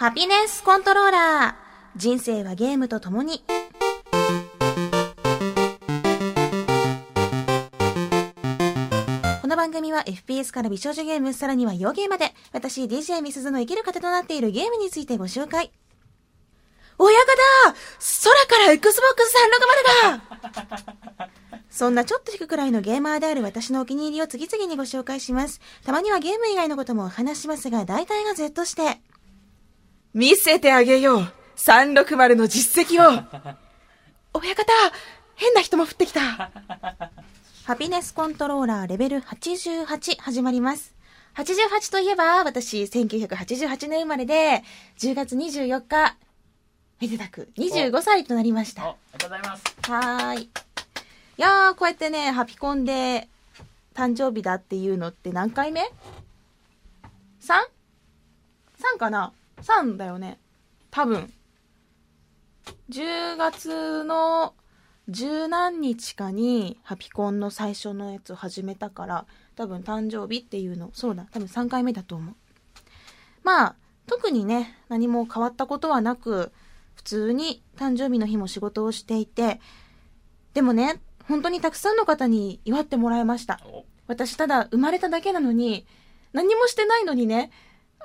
ハピネスコントローラー。人生はゲームと共に。この番組は FPS から美少女ゲーム、さらには洋ゲーまで、私 DJ ミスズの生きる糧となっているゲームについてご紹介。親方空から Xbox 360だそんなちょっと引くくらいのゲーマーである私のお気に入りを次々にご紹介します。たまにはゲーム以外のこともお話しますが、大体が Z して。見せてあげよう !360 の実績を 親方変な人も降ってきた ハピネスコントローラーレベル88始まります。88といえば、私、1988年生まれで、10月24日、めでたく25歳となりましお、た。ありがとうございます。はーい。いやー、こうやってね、ハピコンで誕生日だっていうのって何回目 ?3?3 かな？?3 だよね。多分。10月の十何日かにハピコンの最初のやつを始めたから、多分誕生日っていうの、そうだ、多分3回目だと思う。まあ、特にね、何も変わったことはなく、普通に誕生日の日も仕事をしていて、でもね、本当にたくさんの方に祝ってもらいました。お、私ただ生まれただけなのに、何もしてないのにね、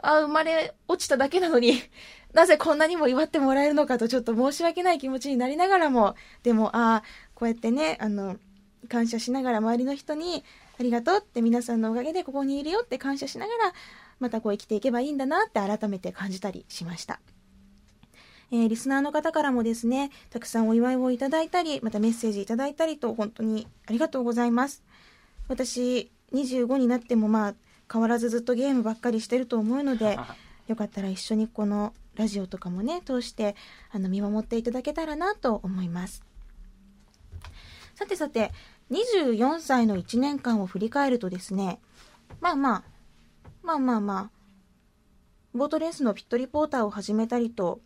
あ、生まれ落ちただけなのに、なぜこんなにも祝ってもらえるのかとちょっと申し訳ない気持ちになりながらも、でも、ああ、こうやってね、あの、感謝しながら周りの人に、ありがとうって皆さんのおかげでここにいるよって感謝しながら、またこう生きていけばいいんだなって改めて感じたりしました。えーリスナーの方からもですね、たくさんお祝いをいただいたり、またメッセージいただいたりと、本当にありがとうございます。私、25になってもまあ、変わらずずっとゲームばっかりしてると思うので、よかったら一緒にこのラジオとかもね、通して、あの、見守っていただけたらなと思います。さてさて、24歳の1年間を振り返るとですね、まあまあ、まあまあまあ、ボートレースのピットリポーターを始めたりと、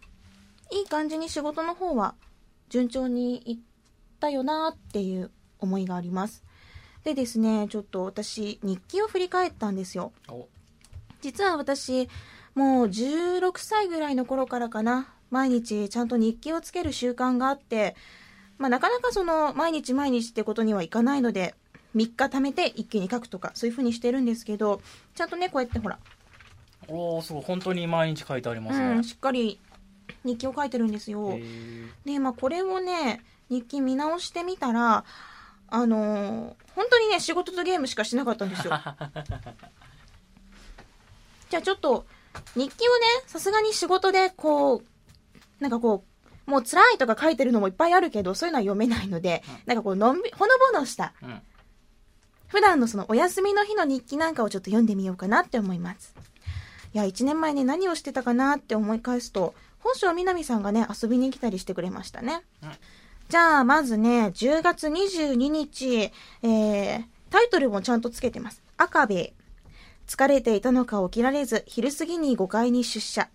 いい感じに仕事の方は順調にいったよなっていう思いがあります。でですね、ちょっと私、日記を振り返ったんですよ。お、実は私、もう16歳ぐらいの頃からかな、毎日ちゃんと日記をつける習慣があって、まあなかなかその毎日毎日ってことにはいかないので、3日貯めて一気に書くとか、そういう風にしてるんですけど、ちゃんとね、こうやってほら、おー、すごい。本当に毎日書いてありますね。うん、しっかり日記を書いてるんですよ。で、まあ、これをね、日記見直してみたら、あのー本当にね、仕事とゲームしかしなかったんですよ。じゃあちょっと、日記をね、さすがに仕事で、こう、なんかこう、もう辛いとか書いてるのもいっぱいあるけど、そういうのは読めないので、なんかこう、のんび、ほのぼのした、うん。普段のそのお休みの日の日記なんかをちょっと読んでみようかなって思います。いや、1年前ね、何をしてたかなって思い返すと、本性みなみさんがね、遊びに来たりしてくれましたね。うんじゃあ、まずね、10月22日、えー、タイトルもちゃんとつけてます。赤兵衛。疲れていたのか起きられず、昼過ぎに5階に出社。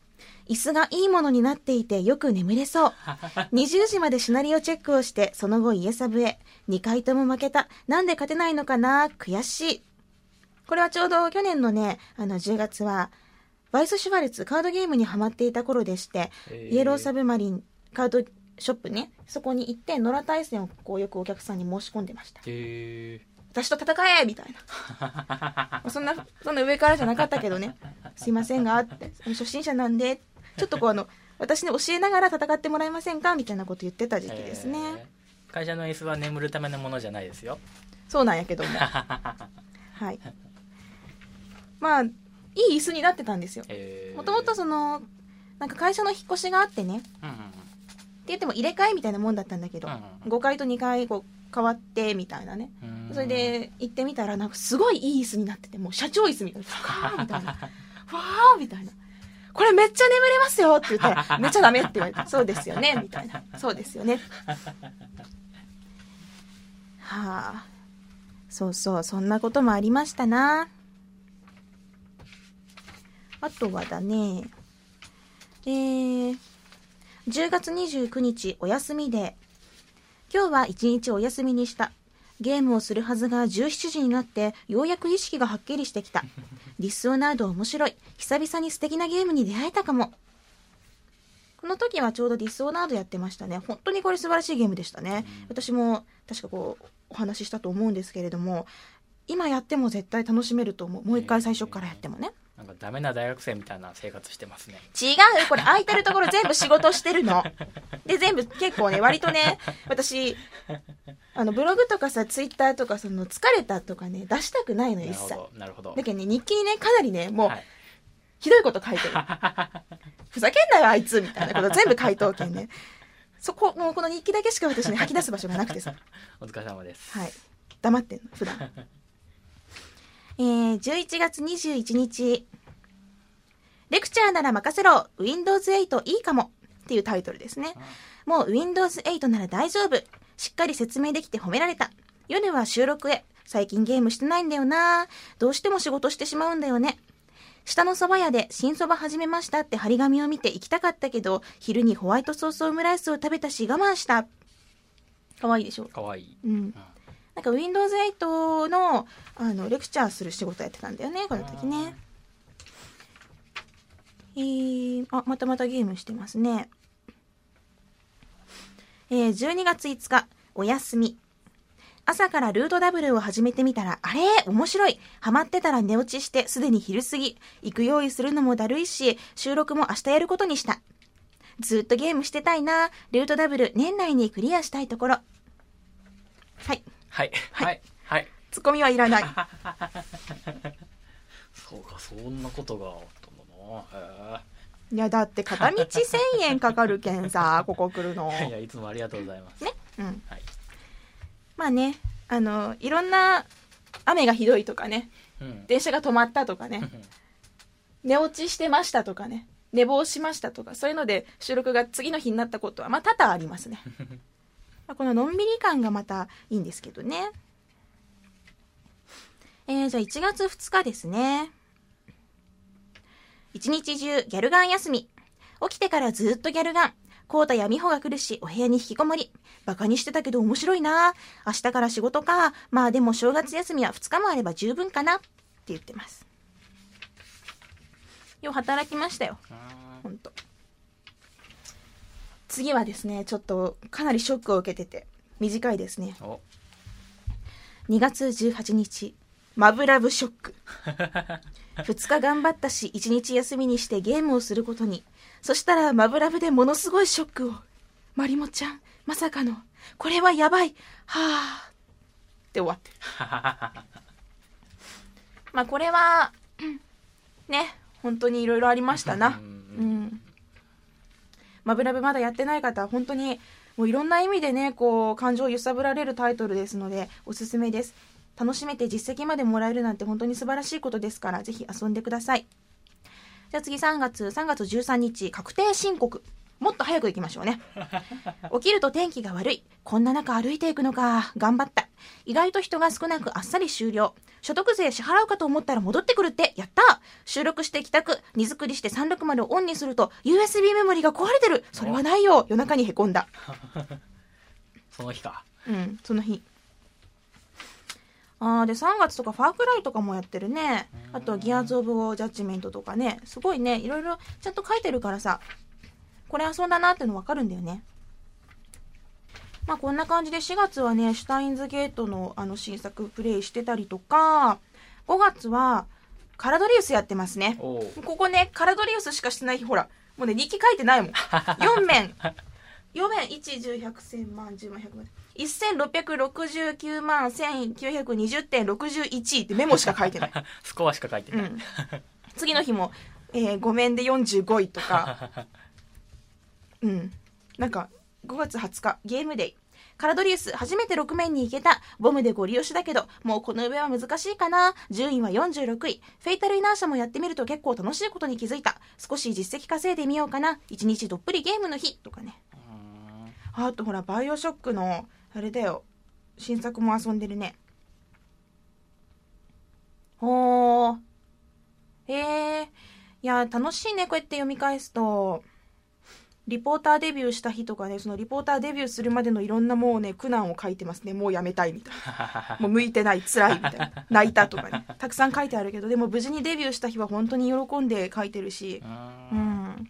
椅子がいいものになっていてよく眠れそう。20時までシナリオチェックをして、その後家サブへ。2回とも負けた。なんで勝てないのかな？悔しい。これはちょうど去年のね、あの10月は、バイス・シュワルツカードゲームにハマっていた頃でして、イエローサブマリンカードショップね、そこに行って、野良対戦をこうよくお客さんに申し込んでました。へ私と戦えみたいな。そんな、そんな上からじゃなかったけどね。すいませんが、って。初心者なんで、ちょっとこうあの、私に教えながら戦ってもらえませんかみたいなこと言ってた時期ですね。会社の椅子は眠るためのものじゃないですよ。そうなんやけども。はい。まあ、いい椅子になってたんですよ。もともとその、なんか会社の引っ越しがあってね、うんうん言っても入れ替えみたいなもんだったんだけど、うん5階と2階こう変わってみたいなね。うんそれで行ってみたら、なんかすごいいい椅子になってて、もう社長椅子みたいな。ふかーみたいな。わーみたいな。これめっちゃ眠れますよって言ったら、めっちゃダメって言われた。そうですよねみたいな。そうですよね。はあ。そうそう、そんなこともありましたな。あとはだね、えー、10月29日お休みで、今日は一日お休みにした。ゲームをするはずが17時になって、ようやく意識がはっきりしてきた。ディスオナード面白い。久々に素敵なゲームに出会えたかも。この時はちょうどディスオーナードやってましたね。本当にこれ素晴らしいゲームでしたね。私も確かこう、お話ししたと思うんですけれども、今やっても絶対楽しめると思う。もう一回最初からやってもね。なんかダメな大学生みたいな生活してますね違うこれ空いてるところ全部仕事してるの。で、全部結構ね、割とね、私、あの、ブログとかさ、ツイッターとか、その、疲れたとかね、出したくないの、一切。なるほどなるほどだけどね、日記にね、かなりね、もう、はいひどいこと書いてる。ふざけんなよ、あいつみたいなこと全部書いとうけんね。そこ、もうこの日記だけしか私ね、吐き出す場所がなくてさ。お疲れ様ですはい。黙ってんの、普段。えー、11月21日、レクチャーなら任せろ !Windows 8いいかもっていうタイトルですね。もう Windows 8なら大丈夫しっかり説明できて褒められた。夜は収録へ。最近ゲームしてないんだよなどうしても仕事してしまうんだよね。下の蕎麦屋で新蕎麦始めましたって張り紙を見て行きたかったけど、昼にホワイトソースオムライスを食べたし我慢した。かわいいでしょ？かわいいうん。なんか Windows 8のあのレクチャーする仕事やってたんだよね、この時ね。えー、あ、またまたゲームしてますね。えー、12月5日、お休み。朝からルートダブルを始めてみたら、あれ？面白いハマってたら寝落ちして、すでに昼過ぎ。行く用意するのもだるいし、収録も明日やることにした。ずっとゲームしてたいな。ルートダブル年内にクリアしたいところ。はい。はいはいはいツッコミはいらない。そうかそんなことがいや、だって片道1000円かかるけんさ、ここ来るの。えいやいつもありがとうございますね。うん。はいまあね、あの、いろんな雨がひどいとかね、うん電車が止まったとかね、寝落ちしてましたとかね、寝坊しましたとか、そういうので収録が次の日になったことは、まあ多々ありますね。まあこののんびり感がまたいいんですけどね。えー、じゃあ1月2日ですね。一日中ギャルガン休み。起きてからずっとギャルガン。コータや美穂が来るし、お部屋に引きこもり。バカにしてたけど面白いな。明日から仕事か。まあでも正月休みは2日もあれば十分かな。って言ってます。よう働きましたよ。ほんと。次はですね、ちょっとかなりショックを受けてて、短いですね。お2月18日、マブラブショック。2日頑張ったし、1日休みにしてゲームをすることに。そしたら、マブラブでものすごいショックを。マリモちゃん、まさかの、これはやばい。はぁ。って終わってる。まあ、これは、うんね、本当にいろいろありましたな。ううんん。マブラブまだやってない方は本当にもういろんな意味でねこう感情を揺さぶられるタイトルですのでおすすめです楽しめて実績までもらえるなんて本当に素晴らしいことですからぜひ遊んでください。じゃあ次3月3月13日確定申告。もっと早く行きましょうね。起きると天気が悪い。こんな中歩いていくのか。頑張った。意外と人が少なくあっさり終了。所得税支払うかと思ったら戻ってくるって。やった。収録して帰宅。荷造りして360をオンにすると USB メモリが壊れてる。それはないよ。夜中にへこんだ。その日か。うん。その日あーで3月とかファークライとかもやってるね。あとギアーズ・オブ・ジャッジメントとかね。すごいねいろいろちゃんと書いてるからさ。これ遊んだなっての分かるんだよね。まあこんな感じで4月はねシュタインズゲートのあの新作プレイしてたりとか5月はカラドリウスやってますね。ここねカラドリウスしかしてない日ほらもうね日記書いてないもん。4面。4面1、10、100、1000万、10万、100万。1669万1920.61ってメモしか書いてない。スコアしか書いてない、うん。次の日も、えー、5面で45位とか、うん。なんか、5月20日、ゲームデイ。カラドリウス、初めて6面に行けた。ボムでゴリ押しだけど、もうこの上は難しいかな。順位は46位。フェイタルイナーシャもやってみると結構楽しいことに気づいた。少し実績稼いでみようかな。1日どっぷりゲームの日。とかね。ああとほら、バイオショックの、あれだよ。新作も遊んでるね。ほー。へえ。いや、楽しいね、こうやって読み返すと。リポーターデビューした日とかね、そのリポーターデビューするまでのいろんなもうね、苦難を書いてますね。もうやめたいみたいな。もう向いてない、辛いみたいな。泣いたとかね。たくさん書いてあるけど、でも無事にデビューした日は本当に喜んで書いてるし。ううんん。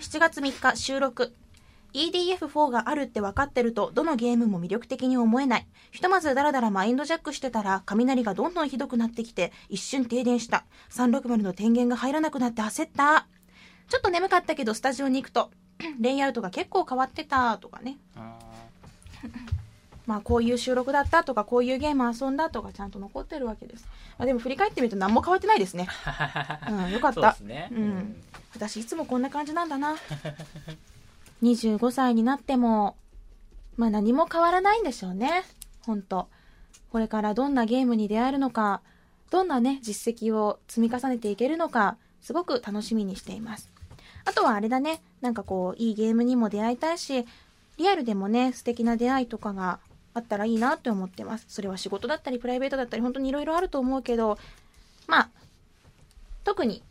7月3日収録 EDF4 があるって分かってるとどのゲームも魅力的に思えない。ひとまずダラダラマインドジャックしてたら雷がどんどんひどくなってきて一瞬停電した。360の電源が入らなくなって焦った。ちょっと眠かったけどスタジオに行くと レイアウトが結構変わってたとかね。あ まあこういう収録だったとかこういうゲーム遊んだとかちゃんと残ってるわけです、まあ、でも振り返ってみると何も変わってないですね。うんよかった。そうですね。うん。私いつもこんな感じなんだな 25歳になってもまあ何も変わらないんでしょうね。本当。これからどんなゲームに出会えるのかどんなね実績を積み重ねていけるのかすごく楽しみにしています。あとはあれだね。なんかこういいゲームにも出会いたいしリアルでもね素敵な出会いとかがあったらいいなって思ってます。それは仕事だったりプライベートだったり本当にいろいろあると思うけどまあ特に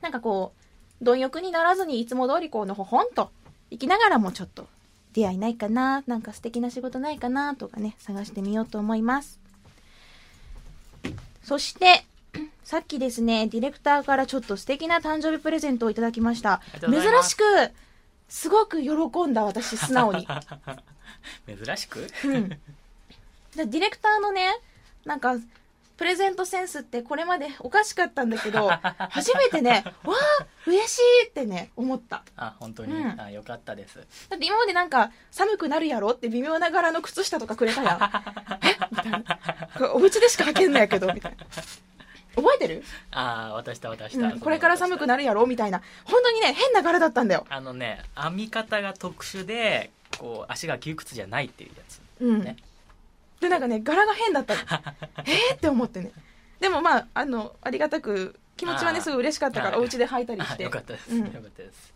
なんかこう、貪欲にならずにいつも通りこうのほほんと生きながらもちょっと出会いないかな、なんか素敵な仕事ないかなとかね、探してみようと思います。そして、さっきですね、ディレクターからちょっと素敵な誕生日プレゼントをいただきました。珍しく、すごく喜んだ私、素直に。珍しく？うん。でディレクターのね、なんか、プレゼントセンスってこれまでおかしかったんだけど、初めてね、わあ、嬉しいってね、思った。あ、本当に。うんあ、よかったです。だって今までなんか、寒くなるやろって微妙な柄の靴下とかくれたやん。え？みたいな。これお家でしか履けんのやけど、みたいな。覚えてる、あ、渡した渡した。うん、これから寒くる。なるやろみたいな。本当にね、変な柄だったんだよ。あのね、編み方が特殊で、こう、足が窮屈じゃないっていうやつ。うん。ねで、なんかね、柄が変だったの。えーって思ってね。でもまあ、あの、ありがたく、気持ちはね、すごい嬉しかったから、はいお家で履いたりしあ、て。よかったです。うんよかったです。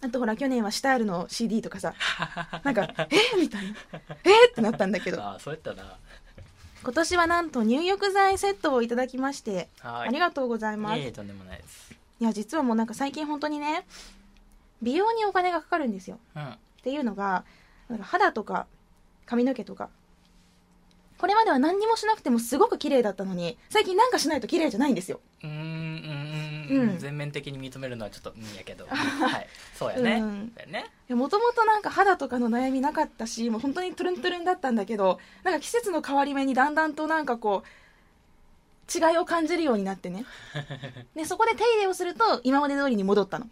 あとほら、去年はシタールの CD とかさ、なんか、えーみたいな。えーってなったんだけど、あ、そうやったな。今年はなんと入浴剤セットをいただきまして、はい。ありがとうございます。いえとんでもないです。いや、実はもうなんか最近本当にね、美容にお金がかかるんですよ。うん。っていうのが、なんか肌とか髪の毛とか、これまでは何にもしなくてもすごく綺麗だったのに、最近なんかしないと綺麗じゃないんですよ。うーん、うん、うんうん。全面的に認めるのはちょっと、うんやけど。はい。そうやね。うんね。もともとなんか肌とかの悩みなかったし、もう本当にトゥルントゥルンだったんだけど、なんか季節の変わり目にだんだんとなんかこう、違いを感じるようになってね。で、そこで手入れをすると今まで通りに戻ったの。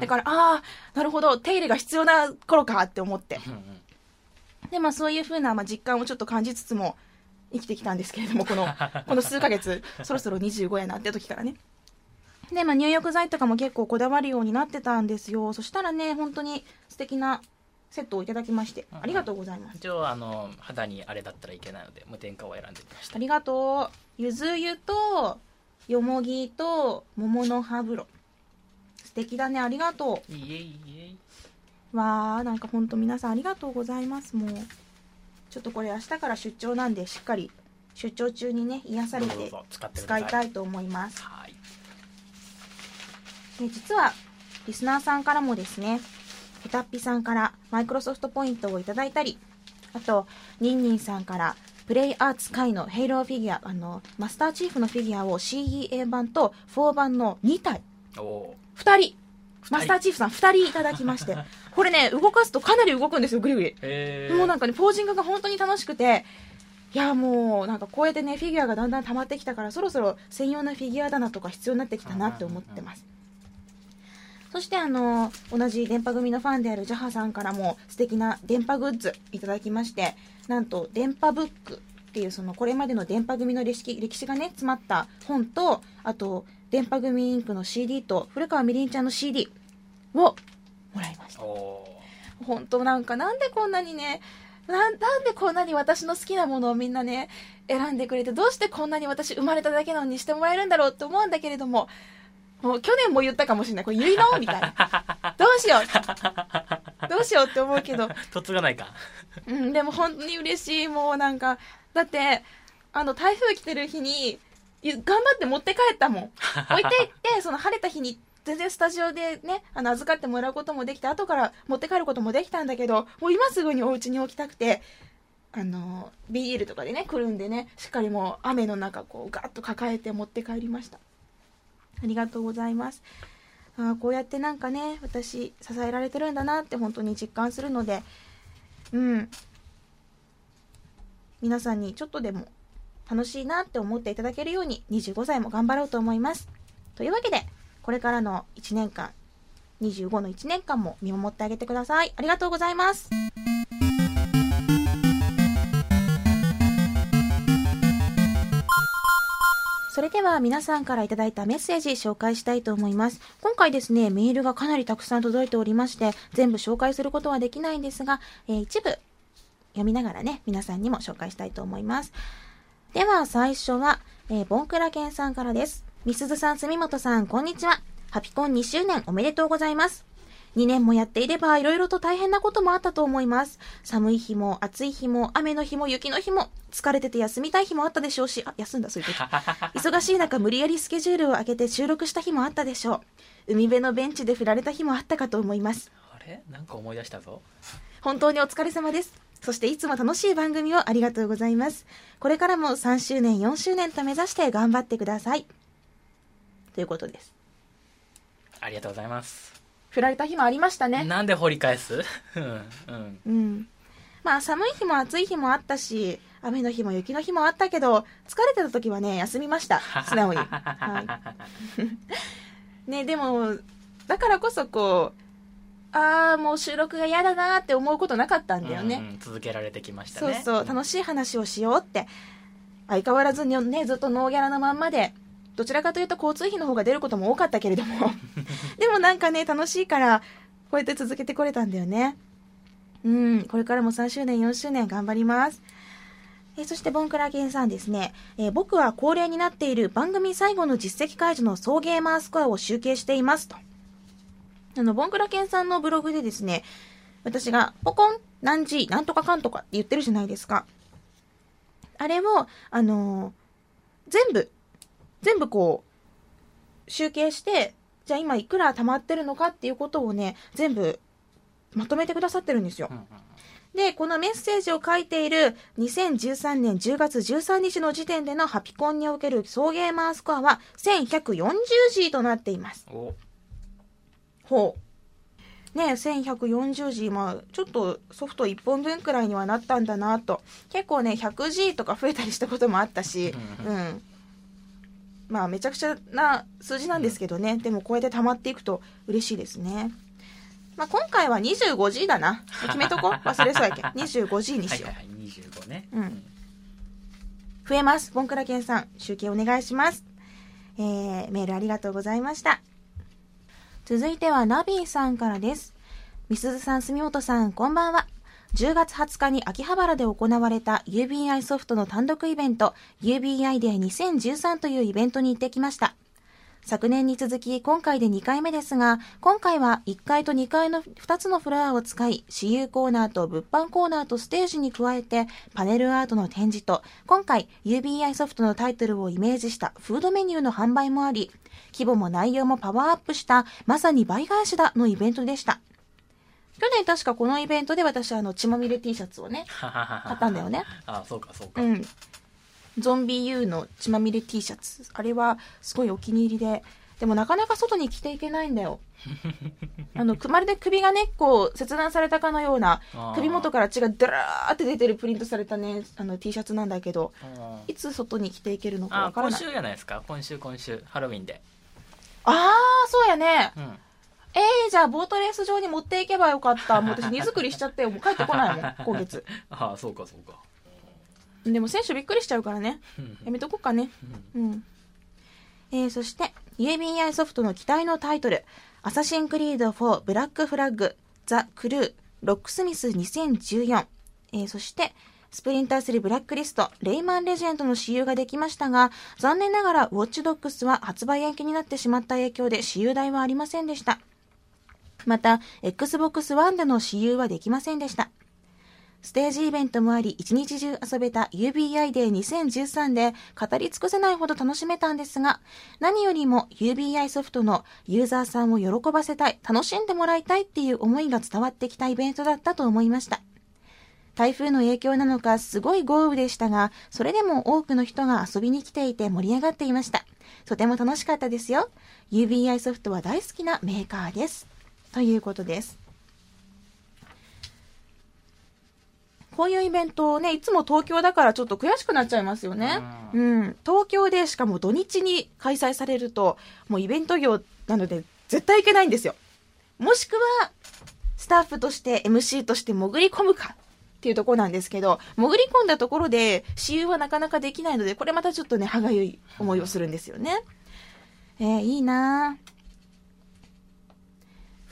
だから、ああ、なるほど、手入れが必要な頃かって思って。うんうんで、まあそういう風な、まあ、実感をちょっと感じつつも生きてきたんですけれども、この、この数ヶ月、そろそろ25やなって時からね。で、まあ入浴剤とかも結構こだわるようになってたんですよ。そしたらね、本当に素敵なセットをいただきまして、ありがとうございます。一応あの肌にあれだったらいけないので無添加を選んでみましたありがとう。ゆず湯と、よもぎと、桃の葉風呂。素敵だね、ありがとう。いえいえわーなんかほんと皆さんありがとうございます。もうちょっとこれ明日から出張なんでしっかり出張中にね癒されて使い。いたいと思います。はい。で実はリスナーさんからもですねペタッピさんからマイクロソフトポイントをいただいたりあとニンニンさんからプレイアーツ界のヘイローフィギュアあのマスターチーフのフィギュアを CEA 版と4版の2体。おお2人。人マスターチーフさん2人いただきまして これね動かすとかなり動くんですよグリグリ。ーへえもうなんかね、ポージングが本当に楽しくて、いやもうなんかこうやってね、フィギュアがだんだん溜まってきたから、そろそろ専用のフィギュア棚とか必要になってきたなって思ってます。そしてあの、同じ電波組のファンであるジャハさんからも素敵な電波グッズいただきまして、なんと電波ブックっていうそのこれまでの電波組の歴史歴史がね、詰まった本と、あと電波組インクの CD と古川みりんちゃんの CD をもらいました。本当なんかなんでこんなにねなんなんでこんなに私の好きなものをみんなね選んでくれてどうしてこんなに私生まれただけなのにしてもらえるんだろうって思うんだけれどももう去年も言ったかもしれない。これ結納みたいな。どうしよう。どうしようって思うけど、とつがないか。うん、でも本当に嬉しい。もうなんかだってあの台風来てる日にゆ頑張って持って帰ったもん。置いていってその晴れた日に全然スタジオでねあの預かってもらうこともできて後から持って帰ることもできたんだけどもう今すぐにお家に置きたくてあのビールとかでねくるんでねしっかりもう雨の中こうガッと抱えて持って帰りました。ありがとうございます。あこうやってなんかね私支えられてるんだなって本当に実感するのでうん。皆さんにちょっとでも楽しいなって思っていただけるように25歳も頑張ろうと思います。というわけでこれからの1年間25の1年間も見守ってあげてくださいありがとうございますそれでは皆さんからいただいたメッセージ紹介したいと思います。今回ですね、メールがかなりたくさん届いておりまして、全部紹介することはできないんですが、えー、一部読みながらね、皆さんにも紹介したいと思います。では最初は、えー、ボンクラケンさんからです。みすずさん、住本さん、こんにちは。ハピコン2周年おめでとうございます。2年もやっていれば色々と大変なこともあったと思います。寒い日も暑い日も雨の日も雪の日も疲れてて休みたい日もあったでしょうし、あ、休んだそういう時。忙しい中無理やりスケジュールを上げて収録した日もあったでしょう。海辺のベンチで振られた日もあったかと思います。あれ？なんか思い出したぞ。本当にお疲れ様です。そしていつも楽しい番組をありがとうございます。これからも3周年、4周年と目指して頑張ってください。ということです。ありがとうございます。振られた日もありましたね。なんで掘り返す？うん。うん。まあ寒い日も暑い日もあったし、雨の日も雪の日もあったけど、疲れてた時はね、休みました。素直に。はい。ね、でも、だからこそこう、ああ、もう収録が嫌だなって思うことなかったんだよね。うんうん、続けられてきましたね。そうそう、楽しい話をしようって。相変わらずね、ずっとノーギャラのまんまで、どちらかというと交通費の方が出ることも多かったけれども。でもなんかね楽しいからこうやって続けてこれたんだよね。うんこれからも3周年4周年頑張ります。えそしてボンクラゲンさんですね、えー、僕は恒例になっている番組最後の実績解除の総ゲーマースコアを集計していますと。あのボンクラケンさんのブログでですね私がポコン何時なんとかかんとかって言ってるじゃないですか。あれをあのー、全部全部こう、集計して、じゃあ今いくら溜まってるのかっていうことをね、全部まとめてくださってるんですよ。で、このメッセージを書いている2013年10月13日の時点でのハピコンにおける総ゲーマースコアは 1140G となっています。ほう。ね、1140G、まあ、ちょっとソフト1本分くらいにはなったんだなと。結構ね、100G とか増えたりしたこともあったし、うん。まあめちゃくちゃな数字なんですけどね、でもこうやって溜まっていくと嬉しいですね。まあ今回は 25G だな。決めとこ 忘れそうやけん。25G にしよう。はいはい、25ね。うん。増えます。ボンクラケンさん、集計お願いします。えー、メールありがとうございました。続いてはナビーさんからです。みすずさん、住本さん、こんばんは。10月20日に秋葉原で行われた UBI ソフトの単独イベント UBI デー2013というイベントに行ってきました。昨年に続き今回で2回目ですが、今回は1階と2階の2つのフロアを使い、私有コーナーと物販コーナーとステージに加えて、パネルアートの展示と、今回 UBI ソフトのタイトルをイメージしたフードメニューの販売もあり、規模も内容もパワーアップした、まさに倍返しだのイベントでした。去年確かこのイベントで私あの血まみれ T シャツをね買ったんだよね。あそうかそうか。うん。ゾンビ U の血まみれ T シャツ。あれはすごいお気に入りで。でもなかなか外に着ていけないんだよ。あのまるで首がねこう切断されたかのような首元から血がダラーって出てるプリントされたねあの T シャツなんだけどいつ外に着ていけるのかわからない。今週じゃないですか？今週今週。ハロウィンで。ああそうやね、うんえー、じゃあボートレース場に持っていけばよかった。もう私荷造りしちゃってもう帰ってこないもん、今月。ああ、そうかそうか。でも選手びっくりしちゃうからね。やめとこうかね。うん。えー、そして、UBI ソフトの期待のタイトル、アサシンクリード4ブラックフラッグ、ザ・クルー、ロックスミス2014、えー、そして、スプリンター3ブラックリスト、レイマンレジェンドの私有ができましたが、残念ながらウォッチドックスは発売延期になってしまった影響で私有代はありませんでした。また、Xbox One での私有はできませんでした。ステージイベントもあり、一日中遊べた UBI デー2013で語り尽くせないほど楽しめたんですが、何よりも UBI ソフトのユーザーさんを喜ばせたい、楽しんでもらいたいっていう思いが伝わってきたイベントだったと思いました。台風の影響なのかすごい豪雨でしたが、それでも多くの人が遊びに来ていて盛り上がっていました。とても楽しかったですよ。UBI ソフトは大好きなメーカーです。ということです。こういうイベントをね、いつも東京だからちょっと悔しくなっちゃいますよね。ううん。東京でしかも土日に開催されると、もうイベント業なので絶対行けないんですよ。もしくは、スタッフとして MC として潜り込むかっていうところなんですけど、潜り込んだところで私有はなかなかできないので、これまたちょっとね、歯がゆい思いをするんですよね。えー、いいなぁ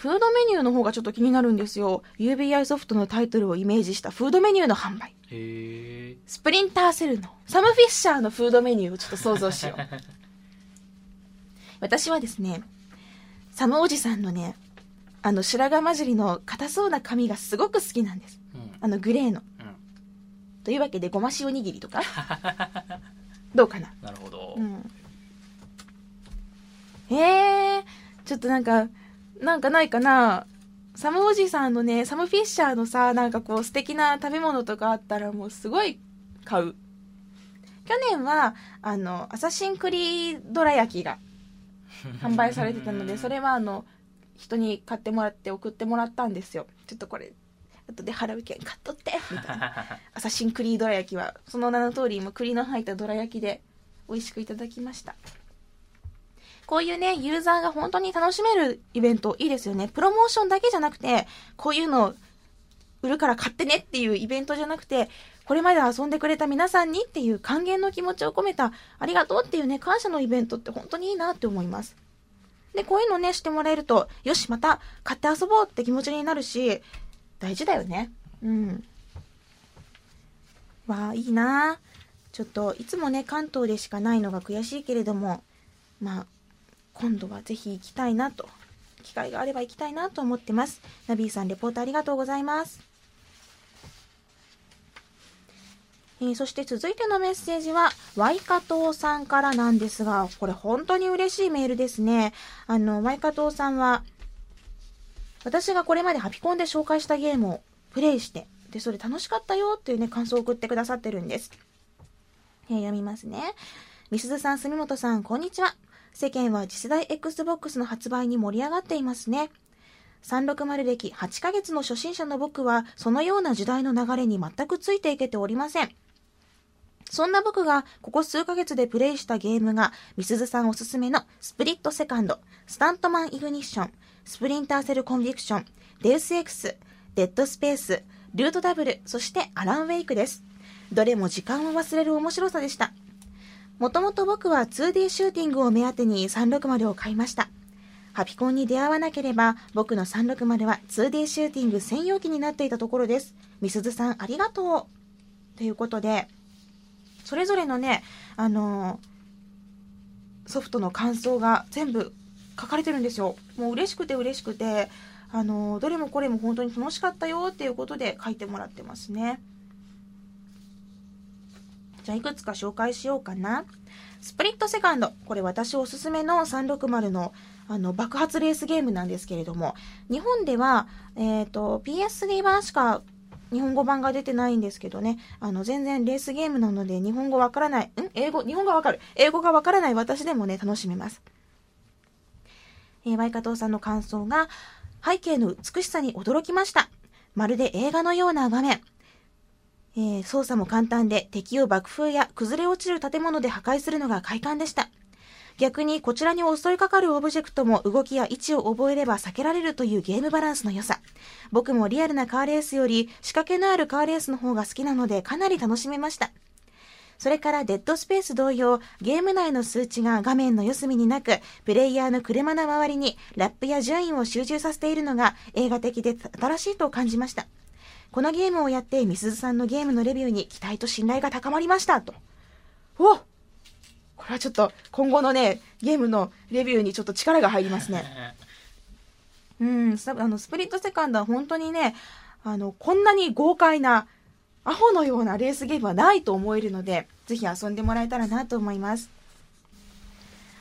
フードメニューの方がちょっと気になるんですよ。UBI ソフトのタイトルをイメージしたフードメニューの販売。へえスプリンターセルのサムフィッシャーのフードメニューをちょっと想像しよう。私はですね、サムおじさんのね、あの白髪混じりの硬そうな髪がすごく好きなんです。うんあのグレーの。うんというわけでごま塩握りとか？どうかな？なるほど、うん。えー、ちょっとなんか、なんかないかなサムおじさんのね、サムフィッシャーのさ、なんかこう素敵な食べ物とかあったらもうすごい買う。去年は、あの、アサシンクリードラ焼きが 販売されてたので、それはあの、人に買ってもらって送ってもらったんですよ。ちょっとこれ、後で払う券買っとって、みたいな。アサシンクリードラ焼きは、その名の通り、もう栗の入ったどら焼きで美味しくいただきました。こういうね、ユーザーが本当に楽しめるイベントいいですよね。プロモーションだけじゃなくて、こういうの売るから買ってねっていうイベントじゃなくて、これまで遊んでくれた皆さんにっていう還元の気持ちを込めたありがとうっていうね、感謝のイベントって本当にいいなって思います。で、こういうのね、してもらえると、よし、また買って遊ぼうって気持ちになるし、大事だよね。うん。わあ、いいなちょっと、いつもね、関東でしかないのが悔しいけれども、まあ、今度はぜひ行きたいなと、機会があれば行きたいなと思ってます。ナビーさん、レポートありがとうございます。えーそして続いてのメッセージは、ワイカトーさんからなんですが、これ本当に嬉しいメールですね。あの、ワイカトーさんは、私がこれまでハピコンで紹介したゲームをプレイして、で、それ楽しかったよっていうね、感想を送ってくださってるんです。えー読みますね。みすずさん、住本さん、こんにちは。世間は次世代 Xbox の発売に盛り上がっていますね。360歴8ヶ月の初心者の僕は、そのような時代の流れに全くついていけておりません。そんな僕がここ数ヶ月でプレイしたゲームが、みすずさんおすすめのスプリットセカンド、スタントマンイグニッション、スプリンターセルコンビクション、デウス エクス、デッドスペース、ルートダブル、そしてアランウェイクです。どれも時間を忘れる面白さでした。もともと僕は 2D シューティングを目当てに360を買いました。ハピコンに出会わなければ、僕の360は 2D シューティング専用機になっていたところです。みすずさん、ありがとう。ということで、それぞれのね、あのーソフトの感想が全部書かれてるんですよ。もう嬉しくて嬉しくて、あのーどれもこれも本当に楽しかったよっていうことで書いてもらってますね。じゃあいくつか紹介しようかな。スプリットセカンド。これ私おすすめの360のあの爆発レースゲームなんですけれども、日本では、えっ、と、PS3 版しか日本語版が出てないんですけどね、あの、全然レースゲームなので日本語わからない、ん？英語、日本語わかる。英語がわからない私でもね、楽しめます。えー、ワイカトさんの感想が、背景の美しさに驚きました。まるで映画のような場面。えー操作も簡単で敵を爆風や崩れ落ちる建物で破壊するのが快感でした。逆にこちらに襲いかかるオブジェクトも動きや位置を覚えれば避けられるというゲームバランスの良さ。僕もリアルなカーレースより仕掛けのあるカーレースの方が好きなのでかなり楽しめました。それからデッドスペース同様、ゲーム内の数値が画面の四隅になく、プレイヤーの車の周りにラップや順位を集中させているのが映画的で新しいと感じました。このゲームをやって、みすずさんのゲームのレビューに期待と信頼が高まりました。と。おこれはちょっと今後のね、ゲームのレビューにちょっと力が入りますね。うん、さあの、スプリットセカンドは本当にね、あの、こんなに豪快な、アホのようなレースゲームはないと思えるので、ぜひ遊んでもらえたらなと思います。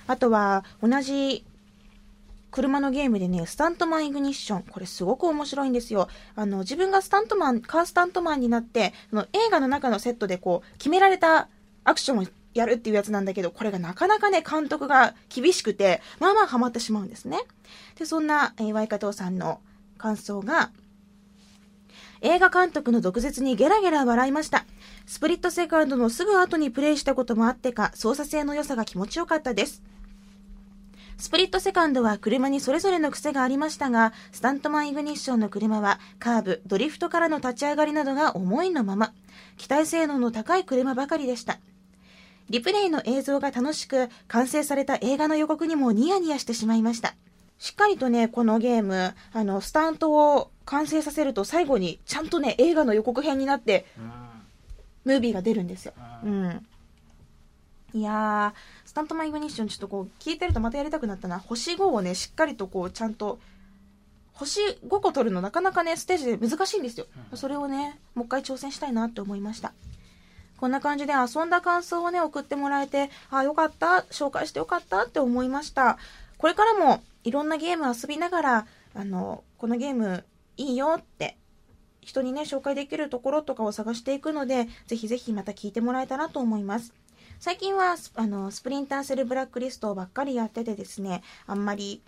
あとは、同じ車のゲームでね、スタントマンイグニッション。これすごく面白いんですよ。あの、自分がスタントマン、カースタントマンになって、あの映画の中のセットでこう、決められたアクションをやるっていうやつなんだけど、これがなかなかね、監督が厳しくて、まあまあハマってしまうんですね。で、そんな、えー、ワイカトさんの感想が、映画監督の毒舌にゲラゲラ笑いました。スプリットセカンドのすぐ後にプレイしたこともあってか、操作性の良さが気持ちよかったです。スプリットセカンドは車にそれぞれの癖がありましたが、スタントマンイグニッションの車はカーブ、ドリフトからの立ち上がりなどが思いのまま、機体性能の高い車ばかりでした。リプレイの映像が楽しく、完成された映画の予告にもニヤニヤしてしまいました。しっかりとね、このゲーム、あの、スタントを完成させると最後にちゃんとね、映画の予告編になって、うんムービーが出るんですよ。ううんん。いやー、スタントマンイグニッションちょっとこう、聞いてるとまたやりたくなったな。星5をね、しっかりとこう、ちゃんと、星5個取るのなかなかね、ステージで難しいんですよ。うんそれをね、もう一回挑戦したいなって思いました。こんな感じで遊んだ感想をね、送ってもらえて、あ、よかった、紹介してよかったって思いました。これからもいろんなゲーム遊びながら、あの、このゲームいいよって、人にね、紹介できるところとかを探していくので、ぜひぜひまた聞いてもらえたらと思います。最近はスあのスプリンターセルブラックリストばっかりやっててですね、あんまり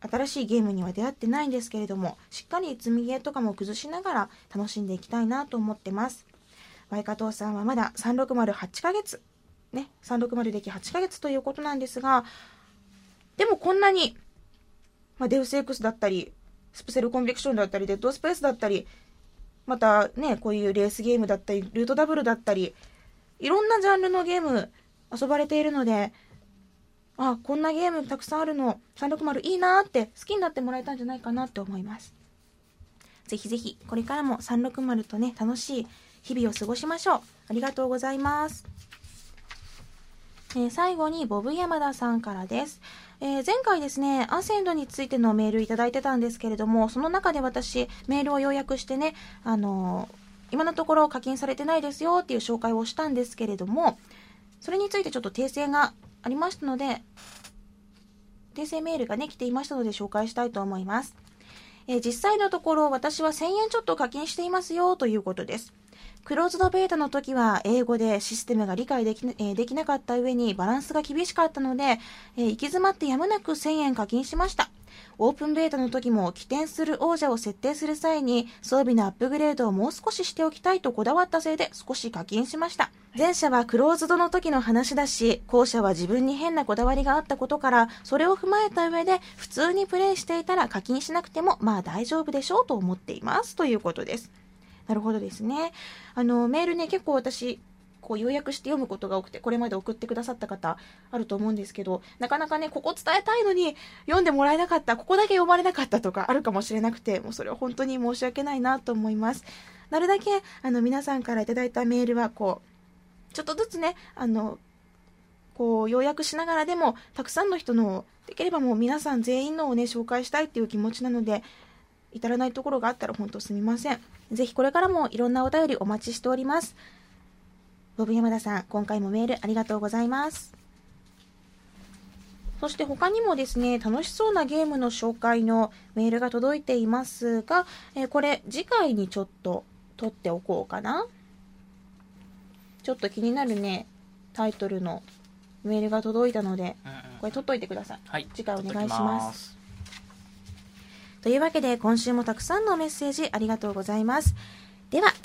新しいゲームには出会ってないんですけれども、しっかり積みゲーとかも崩しながら楽しんでいきたいなと思ってます。ワイカトさんはまだ3608ヶ月、ね、360歴8ヶ月ということなんですが、でもこんなに、まあ、デウス X だったり、スプセルコンビクションだったり、デッドスペースだったり、またね、こういうレースゲームだったり、ルートダブルだったり、いろんなジャンルのゲーム遊ばれているので、あ、こんなゲームたくさんあるの、360いいなーって好きになってもらえたんじゃないかなって思います。ぜひぜひ、これからも360とね、楽しい日々を過ごしましょう。ありがとうございます。えー最後にボブ山田さんからです、えー前回ですねアセンドについてのメールいただいてたんですけれどもその中で私メールを要約してねあのー今のところ課金されてないですよっていう紹介をしたんですけれどもそれについてちょっと訂正がありましたので訂正メールがね来ていましたので紹介したいと思いますえー実際のところ私は1000円ちょっと課金していますよということですクローズドベータの時は英語でシステムが理解でき,、えーできなかった上にバランスが厳しかったので、えー行き詰まってやむなく1000円課金しました。オープンベータの時も起点する王者を設定する際に装備のアップグレードをもう少ししておきたいとこだわったせいで少し課金しました。前者はクローズドの時の話だし、後者は自分に変なこだわりがあったことから、それを踏まえた上で普通にプレイしていたら課金しなくてもまあ大丈夫でしょうと思っていますということです。なるほどですね。あの、メールね、結構私、こう、要約して読むことが多くて、これまで送ってくださった方、あると思うんですけど、なかなかね、ここ伝えたいのに、読んでもらえなかった、ここだけ読まれなかったとか、あるかもしれなくて、もうそれは本当に申し訳ないなと思います。なるだけ、あの、皆さんからいいたメールは、こう、ちょっとずつね、あの、こう、要約しながらでも、たくさんの人の、できればもう皆さん全員のをね、紹介したいっていう気持ちなので、至らないところがあったら本当すみません。ぜひこれからもいろんなお便りお待ちしております。ボブ山田さん、今回もメールありがとうございます。そして他にもですね、楽しそうなゲームの紹介のメールが届いていますが、えーこれ次回にちょっと取っておこうかな。ちょっと気になるね、タイトルのメールが届いたので、うんうんこれ取っといてください。はい次回お願いしますというわけで今週もたくさんのメッセージありがとうございます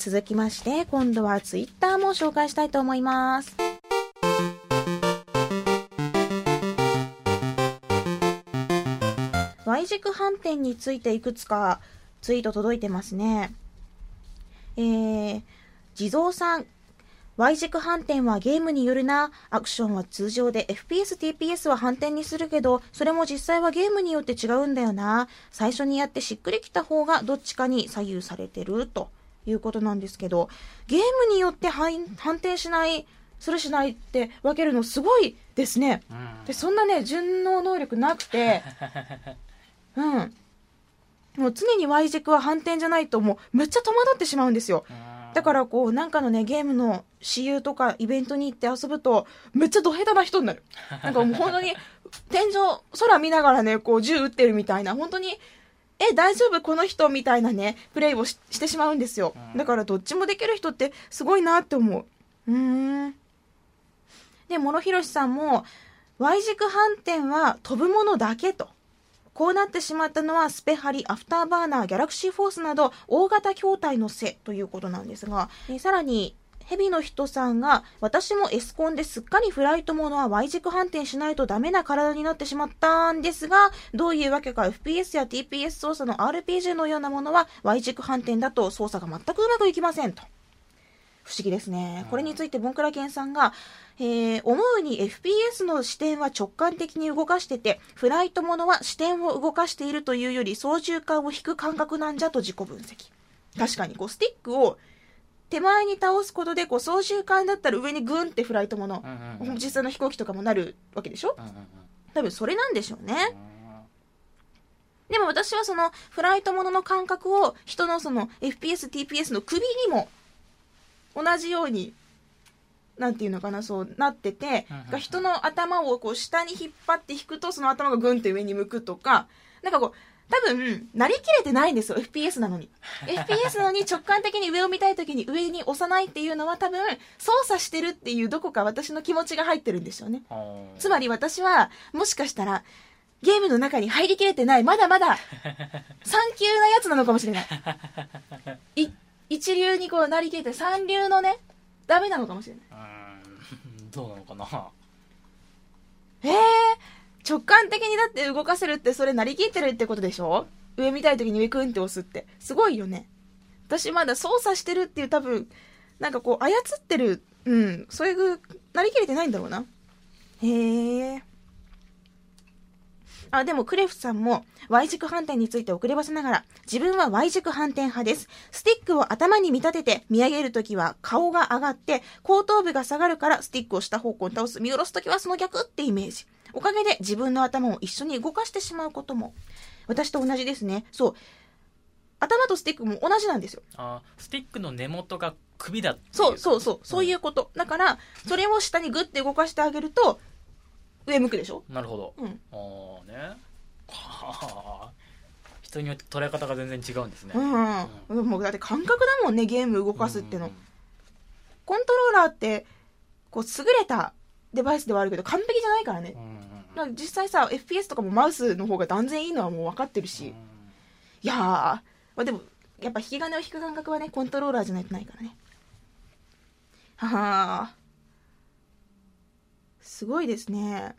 続きまして今度はツイッターも紹介したいと思います。Y 軸反転についていくつかツイート届いてますね。えー、地蔵さん。Y 軸反転はゲームによるな。アクションは通常で。FPS、TPS は反転にするけど、それも実際はゲームによって違うんだよな。最初にやってしっくりきた方がどっちかに左右されてると。いうことなんですけど、ゲームによって反反転しない、するしないって分けるのすごいですね。うんでそんなね、順応能力なくて、うん。もう常に Y 軸は反転じゃないともうめっちゃ戸惑ってしまうんですよ。うんだからこうなんかのねゲームの私有とかイベントに行って遊ぶとめっちゃド下手な人になるなんかもう本当に天井空見ながらねこう銃撃ってるみたいな本当にえ大丈夫この人みたいなねプレイをししてしまうんですよ。うん。だからどっちもできる人ってすごいなって思う。うーん。で諸広さんも Y 軸反転は飛ぶものだけと。こうなってしまったのはスペハリ、アフターバーナー、ギャラクシーフォースなど大型筐体のせいということなんですが、えーさらに、ヘビの人さんが、私もエスコンですっかりフライトものは Y 軸反転しないとダメな体になってしまったんですが、どういうわけか FPS や TPS 操作の RPG のようなものは Y 軸反転だと操作が全くうまくいきませんと。不思議ですね。これについて、ボンクラケンさんが、えー思うに FPS の視点は直感的に動かしてて、フライトものは視点を動かしているというより操縦桿を引く感覚なんじゃと自己分析。確かに、こう、スティックを手前に倒すことで、こう、操縦桿だったら上にグンってフライトものう、んうんうん。実際の飛行機とかもなるわけでしょ？うんうんうん。多分それなんでしょうね。でも私はそのフライトものの感覚を人のその FPS、TPS の首にも同じように、なんていうのかな、そうなっててうんうん人の頭をこう下に引っ張って引くとその頭がグンって上に向くとか、なんかこう、多分、なりきれてないんですよ、FPS なのに。FPS なのに直感的に上を見たい時に上に押さないっていうのは多分、操作してるっていうどこか私の気持ちが入ってるんですよね。うんつまり私は、もしかしたら、ゲームの中に入りきれてない、まだまだ、三級なやつなのかもしれない。い一流にこうなりきれて、三流のね、ダメなのかもしれない。うん どうなのかなえー、直感的にだって動かせるって、それなりきってるってことでしょ？上見たい時に上クンって押すって。すごいよね。私まだ操作してるっていう多分、なんかこう操ってる、うん、そういう、なりきれてないんだろうな。へえ。あ、でもクレフさんも Y 軸反転について遅ればせながら、自分は Y 軸反転派です。スティックを頭に見立てて見上げるときは顔が上がって、後頭部が下がるからスティックを下方向に倒す。見下ろすときはその逆ってイメージ。おかげで自分の頭を一緒に動かしてしまうことも。私と同じですね。そう。頭とスティックも同じなんですよ。あスティックの根元が首だっていそうそうそう。そういうこと。だから、それを下にグッて動かしてあげると、上向くでしょ？なるほどうん。ああねはあ人によって捉え方が全然違うんですねうん。もうだって感覚だもんね、ゲーム動かすっての。うんコントローラーって、こう、優れたデバイスではあるけど、完璧じゃないからねう。ん実際さ、FPS とかもマウスの方が断然いいのはもう分かってるし。いや、まあ、でも、やっぱ引き金を引く感覚はね、コントローラーじゃないとないからね。はは。すごいですね。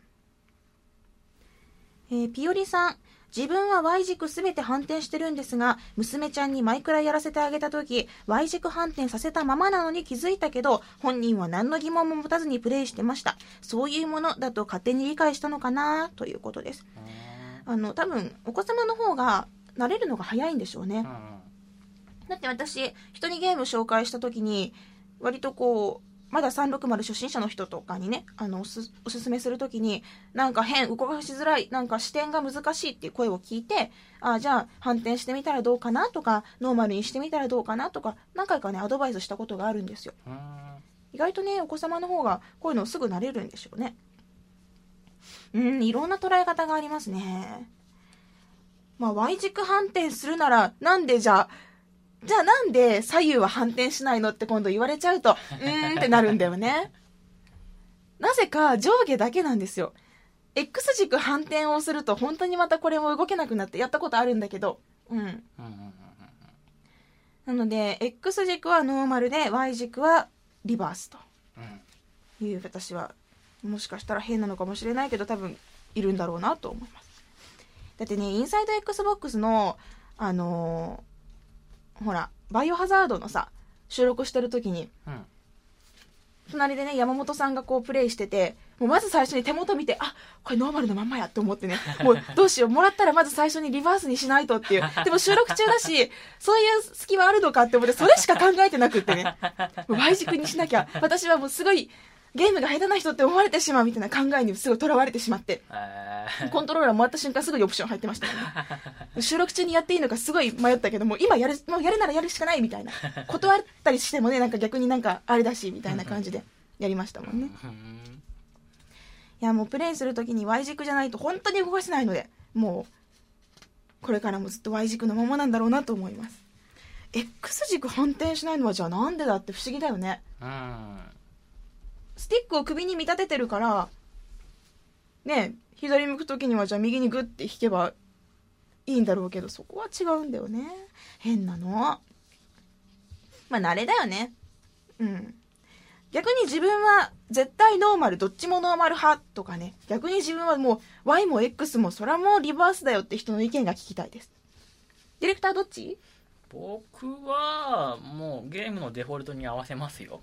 えーピオリさん。自分は Y 軸すべて反転してるんですが、娘ちゃんにマイクラやらせてあげたとき、Y 軸反転させたままなのに気づいたけど、本人は何の疑問も持たずにプレイしてました。そういうものだと勝手に理解したのかなということです。あの、多分、お子様の方が慣れるのが早いんでしょうねだって私、人にゲーム紹介した時に、割とこう、まだ360初心者の人とかにね、あの、おす、おすすめするときに、なんか変、動かしづらい、なんか視点が難しいっていう声を聞いて、あじゃあ反転してみたらどうかなとか、ノーマルにしてみたらどうかなとか、何回かね、アドバイスしたことがあるんですよ。うん意外とね、お子様の方がこういうのすぐ慣れるんでしょうね。うん、いろんな捉え方がありますね。まあ、Y 軸反転するなら、なんでじゃあ、じゃあなんで左右は反転しないのって今度言われちゃうと、うーんってなるんだよね。なぜか上下だけなんですよ。X 軸反転をすると本当にまたこれも動けなくなってやったことあるんだけど、うん。うんうんうんなので、X 軸はノーマルで Y 軸はリバースと。うんいう私はもしかしたら変なのかもしれないけど多分いるんだろうなと思いますだってねインサイド XBOX のあのーほらバイオハザードのさ収録してる時にうん。隣でね山本さんがこうプレイしててもうまず最初に手元見てあこれノーマルのまんまやって思ってね。もうどうしようもらったらまず最初にリバースにしないとっていう。でも収録中だしそういう隙はあるのかって思ってそれしか考えてなくってね。もう Y 軸にしなきゃ。私はもうすごいゲームが下手な人って思われてしまうみたいな考えにすごいとらわれてしまって、えーコントローラーもらった瞬間すぐにオプション入ってましたよね。収録中にやっていいのかすごい迷ったけども、今やる、もうやるならやるしかないみたいな。断ったりしてもね、なんか逆になんかあれだし、みたいな感じでやりましたもんね。うんいや、もうプレイするときに Y 軸じゃないと本当に動かせないので、もう、これからもずっと Y 軸のままなんだろうなと思います。X 軸反転しないのはじゃあなんでだって不思議だよね。うんスティックを首に見立ててるから、ね、左向くときにはじゃあ右にグッて引けばいいんだろうけど、そこは違うんだよね。変なの。まあ、慣れだよね。うん。逆に自分は絶対ノーマル、どっちもノーマル派とかね。逆に自分はもう Y も X もそれはもうリバースだよって人の意見が聞きたいです。ディレクターどっち？僕はもうゲームのデフォルトに合わせますよ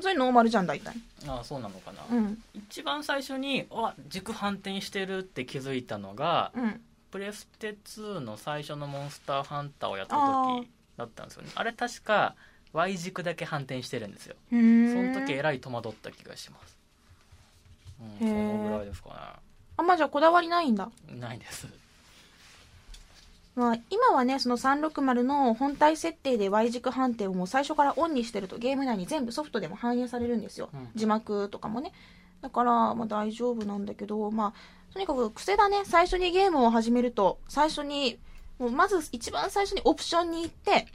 それノーマルじゃん、大体。ああそうなのかな、うん。一番最初にあ軸反転してるって気づいたのがうん。プレステ2の最初のモンスターハンターをやった時だったんですよねあれ確か Y 軸だけ反転してるんですよ。その時えらい戸惑った気がしますうんそのぐらいですかあんまじゃあこだわりないんだ。ねないですまあ、今はね、その360の本体設定で Y 軸判定をもう最初からオンにしてるとゲーム内に全部ソフトでも反映されるんですよ。うん字幕とかもね。だから、まあ大丈夫なんだけど、まあ、とにかく癖だね。最初にゲームを始めると、最初に、もうまず一番最初にオプションに行って、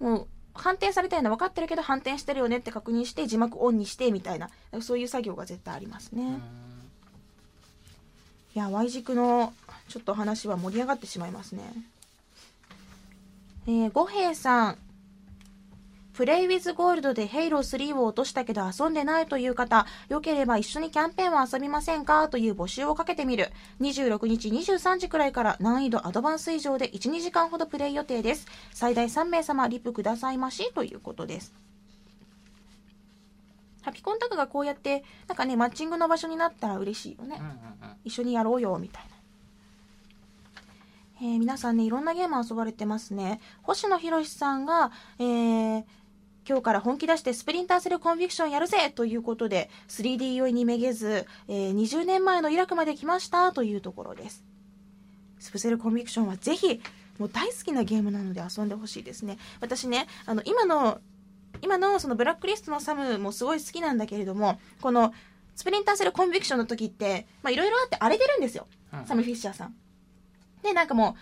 もう反転されたような分かってるけど反転してるよねって確認して字幕オンにしてみたいな、そういう作業が絶対ありますね。うんいや、Y 軸のちょっと話は盛り上がってしまいますね。えー、五平さん。プレイウィズゴールドでヘイロー3を落としたけど遊んでないという方、よければ一緒にキャンペーンを遊びませんか？という募集をかけてみる。26日23時くらいから難易度アドバンス以上で1、2時間ほどプレイ予定です。最大3名様リップくださいまし？ということです。ハピコンタクがこうやって、なんかね、マッチングの場所になったら嬉しいよね。一緒にやろうよみたいな、えー皆さんねいろんなゲーム遊ばれてますね。星野博さんが、えー今日から本気出してスプリンターセルコンビクションやるぜということで 3D 酔いにめげず、えー20年前のイラクまで来ましたというところです。スプセルコンビクションはぜひもう大好きなゲームなので遊んでほしいですね。私ねあの今の今のそのブラックリストのサムもすごい好きなんだけれどもこのスプリンターセルコンビクションの時ってまあいろいろあって荒れてるんですよ。うん。サム・フィッシャーさん。で、なんかも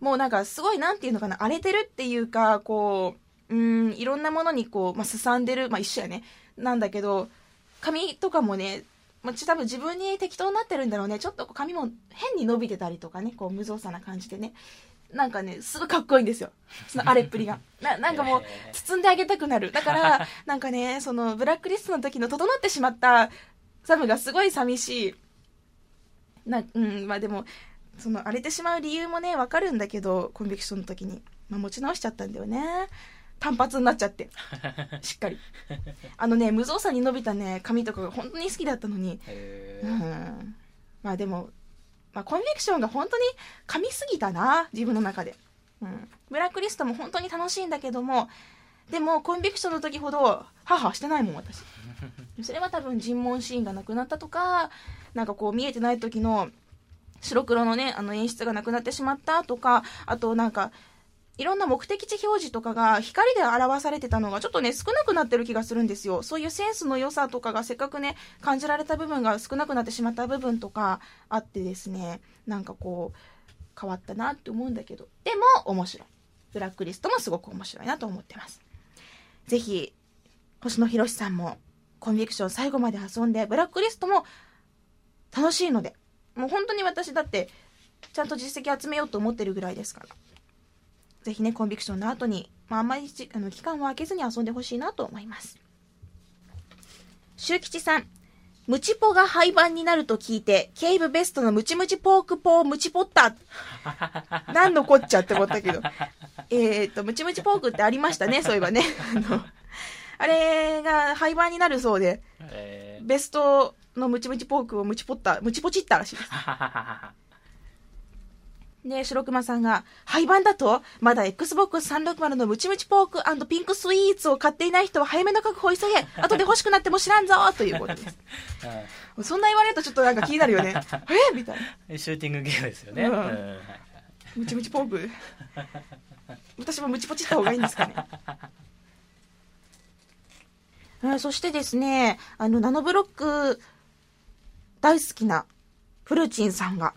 う、もうなんかすごいなんていうのかな、荒れてるっていうか、こう、うん、いろんなものにこう、まあ、すさんでる、まあ一緒やね。なんだけど、髪とかもね、まあ、ち多分自分に適当になってるんだろうね。ちょっと髪も変に伸びてたりとかね、こう無造作な感じでね。なんかね、すごいかっこいいんですよ。その荒れっぷりが。ななんかもう、包んであげたくなる。だから、なんかね、そのブラックリストの時の整ってしまったサムがすごい寂しい。な、うん、まあでも、その荒れてしまう理由もね、わかるんだけど、コンビクションの時に。まあ持ち直しちゃったんだよね。単発になっちゃって。しっかり。あのね、無造作に伸びたね、髪とかが本当に好きだったのに。うん。まあでも、まあコンビクションが本当に噛みすぎたな、自分の中で。うん。ブラックリストも本当に楽しいんだけども、でもコンビクションの時ほど、ハハしてないもん、私。それは多分尋問シーンがなくなったとか、なんかこう見えてない時の白黒のね、あの演出がなくなってしまったとか、あとなんか、いろんな目的地表示とかが光で表されてたのがちょっとね少なくなってる気がするんですよ。そういうセンスの良さとかがせっかくね感じられた部分が少なくなってしまった部分とかあってですね。なんかこう変わったなって思うんだけど。でも面白い。ブラックリストもすごく面白いなと思ってます。ぜひ星野博さんもコンビクション最後まで遊んでブラックリストも楽しいのでもう本当に私だってちゃんと実績集めようと思ってるぐらいですからぜひね、コンビクションの後に、まあ、あんまりじあの期間を空けずに遊んでほしいなと思います。周吉さん、ムチポが廃盤になると聞いて、ケイブベストのムチムチポークポームチポッタ。何のこっちゃって思ったけど。えっと、ムチムチポークってありましたね、そういえばね。あの、あれが廃盤になるそうで、えーベストのムチムチポークをムチポッタ、ムチポチったらしいです。で、白熊さんが、廃盤だと？まだ Xbox360 のムチムチポークピンクスイーツを買っていない人は早めの確保を急げ 後で欲しくなっても知らんぞということです。そんな言われるとちょっとなんか気になるよね。え？みたいな。シューティングゲームですよね。ムチムチポーク？私もムチポチった方がいいんですかね。うんそしてですね、あの、ナノブロック大好きなフルチンさんが、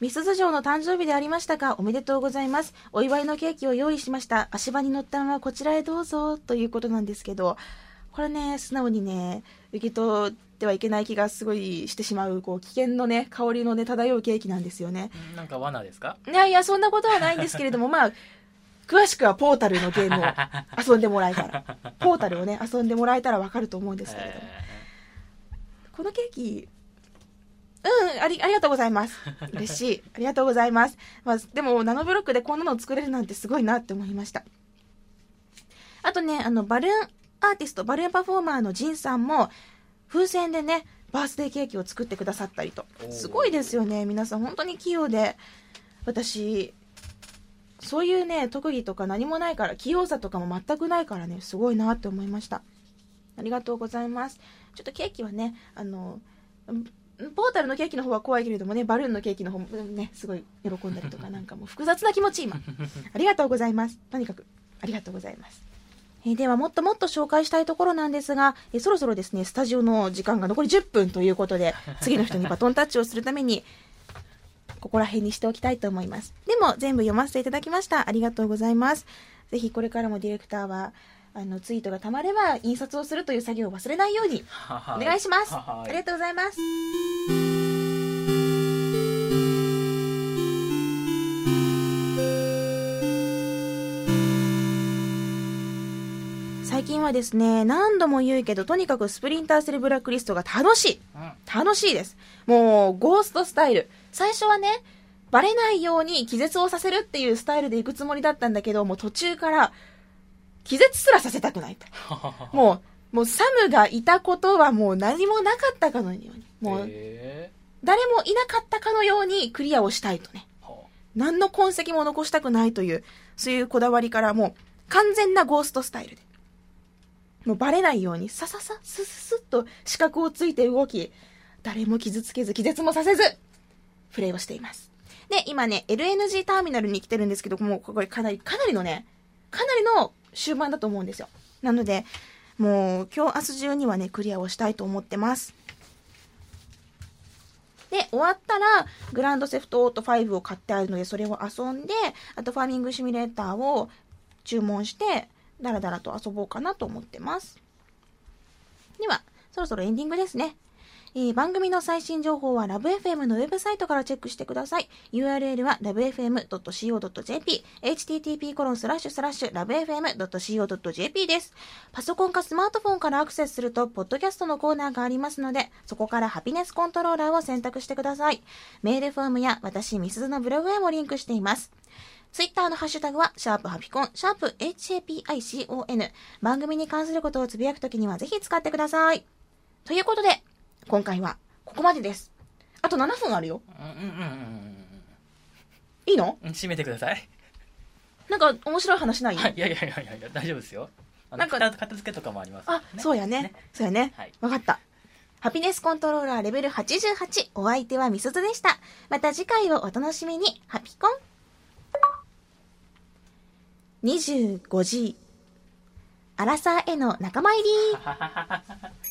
ミスズ城の誕生日でありましたが、おめでとうございます。お祝いのケーキを用意しました。足場に乗ったままこちらへどうぞ、ということなんですけど、これね、素直にね、受け取ってはいけない気がすごいしてしまう、こう、危険のね、香りのね、漂うケーキなんですよね。うんなんか罠ですか？いやいや、そんなことはないんですけれども、まあ、詳しくはポータルのゲームを遊んでもらえたら、ポータルをね、遊んでもらえたらわかると思うんですけれども、えこのケーキ、うん、あり、ありがとうございます。嬉しい。ありがとうございます。まあ、でも、ナノブロックでこんなの作れるなんてすごいなって思いました。あとね、あの、バルーンアーティスト、バルーンパフォーマーのジンさんも、風船でね、バースデーケーキを作ってくださったりと。すごいですよね。皆さん本当に器用で。私、そういうね、特技とか何もないから、器用さとかも全くないからね、すごいなって思いました。ありがとうございます。ちょっとケーキはね、あの、んポータルのケーキの方は怖いけれどもね、バルーンのケーキの方もね、すごい喜んだりとか、なんかもう複雑な気持ち今。ありがとうございます。とにかく、ありがとうございます。えーでは、もっともっと紹介したいところなんですが、えーそろそろですね、スタジオの時間が残り10分ということで、次の人にバトンタッチをするために、ここら辺にしておきたいと思います。でも、全部読ませていただきました。ありがとうございます。ぜひ、これからもディレクターは、あの、ツイートがたまれば、印刷をするという作業を忘れないように、ーお願いします。はありがとうございます。最近はですね、何度も言うけど、とにかくスプリンターセルブラックリストが楽しい。うん楽しいです。もう、ゴーストスタイル。最初はね、バレないように気絶をさせるっていうスタイルで行くつもりだったんだけど、もう途中から、気絶すらさせたくないと。もう、もうサムがいたことはもう何もなかったかのように。もう、へ誰もいなかったかのようにクリアをしたいとね。何の痕跡も残したくないという、そういうこだわりからもう完全なゴーストスタイルで。もうバレないように、さささ、すすすっと四角をついて動き、誰も傷つけず、気絶もさせず、プレイをしています。で、今ね、LNG ターミナルに来てるんですけど、もうこれかなり、かなりのね、かなりの終盤だと思うんですよ。なので、もう今日明日中にはね、クリアをしたいと思ってます。で、終わったら、グランドセフトオート5を買ってあるので、それを遊んで、あとファーミングシミュレーターを注文して、だらだらと遊ぼうかなと思ってます。では、そろそろエンディングですね。えー番組の最新情報はラブ f m のウェブサイトからチェックしてください。URL は lovefm.co.jp、http コロンスラッシュスラッシュ lovefm.co.jp です。パソコンかスマートフォンからアクセスすると、ポッドキャストのコーナーがありますので、そこからハピネスコントローラーを選択してください。メールフォームや私、ミスズのブログへもリンクしています。ツイッターのハッシュタグは、シャープハピコン、シャープ HAPICON。番組に関することをつぶやくときにはぜひ使ってください。ということで、今回はここまでです。あと7分あるよ。うんうんうんうんいいの？うん閉めてくださいなんか面白い話ない、はいいやいやいやいや大丈夫ですよなんか片片付けとかもありますあ、そうやね。そうやね。はいわかった。ハピネスコントローラーレベル88。お相手はみすずでした。また次回をお楽しみに。ハピコン。25G。アラサーへの仲間入り。